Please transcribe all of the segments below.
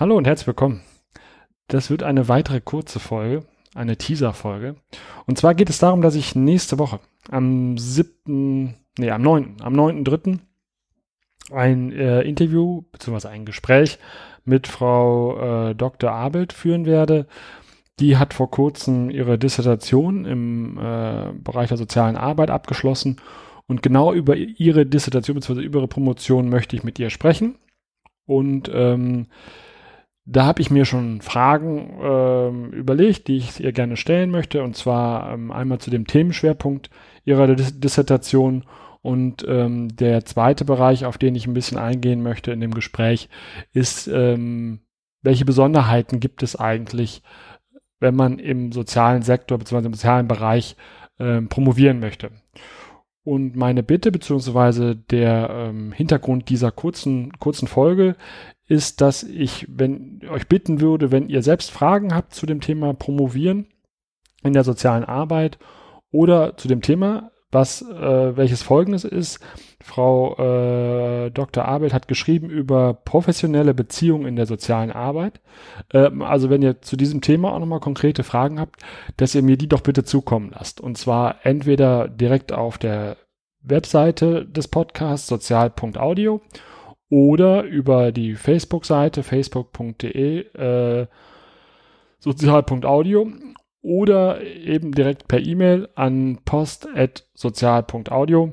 Hallo und herzlich willkommen. Das wird eine weitere kurze Folge, eine Teaser-Folge. Und zwar geht es darum, dass ich nächste Woche am 7., nee, am 9., am 9.3. ein äh, Interview bzw. ein Gespräch mit Frau äh, Dr. Abelt führen werde. Die hat vor kurzem ihre Dissertation im äh, Bereich der sozialen Arbeit abgeschlossen und genau über ihre Dissertation bzw. über ihre Promotion möchte ich mit ihr sprechen. Und ähm, da habe ich mir schon Fragen ähm, überlegt, die ich ihr gerne stellen möchte. Und zwar ähm, einmal zu dem Themenschwerpunkt ihrer Dis Dissertation. Und ähm, der zweite Bereich, auf den ich ein bisschen eingehen möchte in dem Gespräch, ist, ähm, welche Besonderheiten gibt es eigentlich, wenn man im sozialen Sektor bzw. im sozialen Bereich ähm, promovieren möchte. Und meine Bitte beziehungsweise der ähm, Hintergrund dieser kurzen, kurzen Folge ist, dass ich wenn, euch bitten würde, wenn ihr selbst Fragen habt zu dem Thema Promovieren in der sozialen Arbeit oder zu dem Thema, was äh, welches folgendes ist. Frau äh, Dr. Abel hat geschrieben über professionelle Beziehungen in der sozialen Arbeit. Ähm, also wenn ihr zu diesem Thema auch nochmal konkrete Fragen habt, dass ihr mir die doch bitte zukommen lasst. Und zwar entweder direkt auf der Webseite des Podcasts sozial.audio oder über die Facebook-Seite facebook.de äh, sozial.audio oder eben direkt per E-Mail an post.sozial.audio,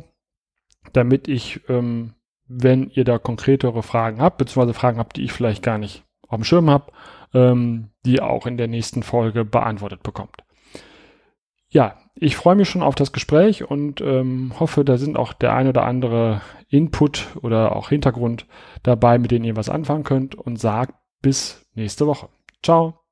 damit ich, ähm, wenn ihr da konkretere Fragen habt, beziehungsweise Fragen habt, die ich vielleicht gar nicht auf dem Schirm habe, ähm, die auch in der nächsten Folge beantwortet bekommt. Ja, ich freue mich schon auf das Gespräch und ähm, hoffe, da sind auch der ein oder andere Input oder auch Hintergrund dabei, mit denen ihr was anfangen könnt und sagt bis nächste Woche. Ciao.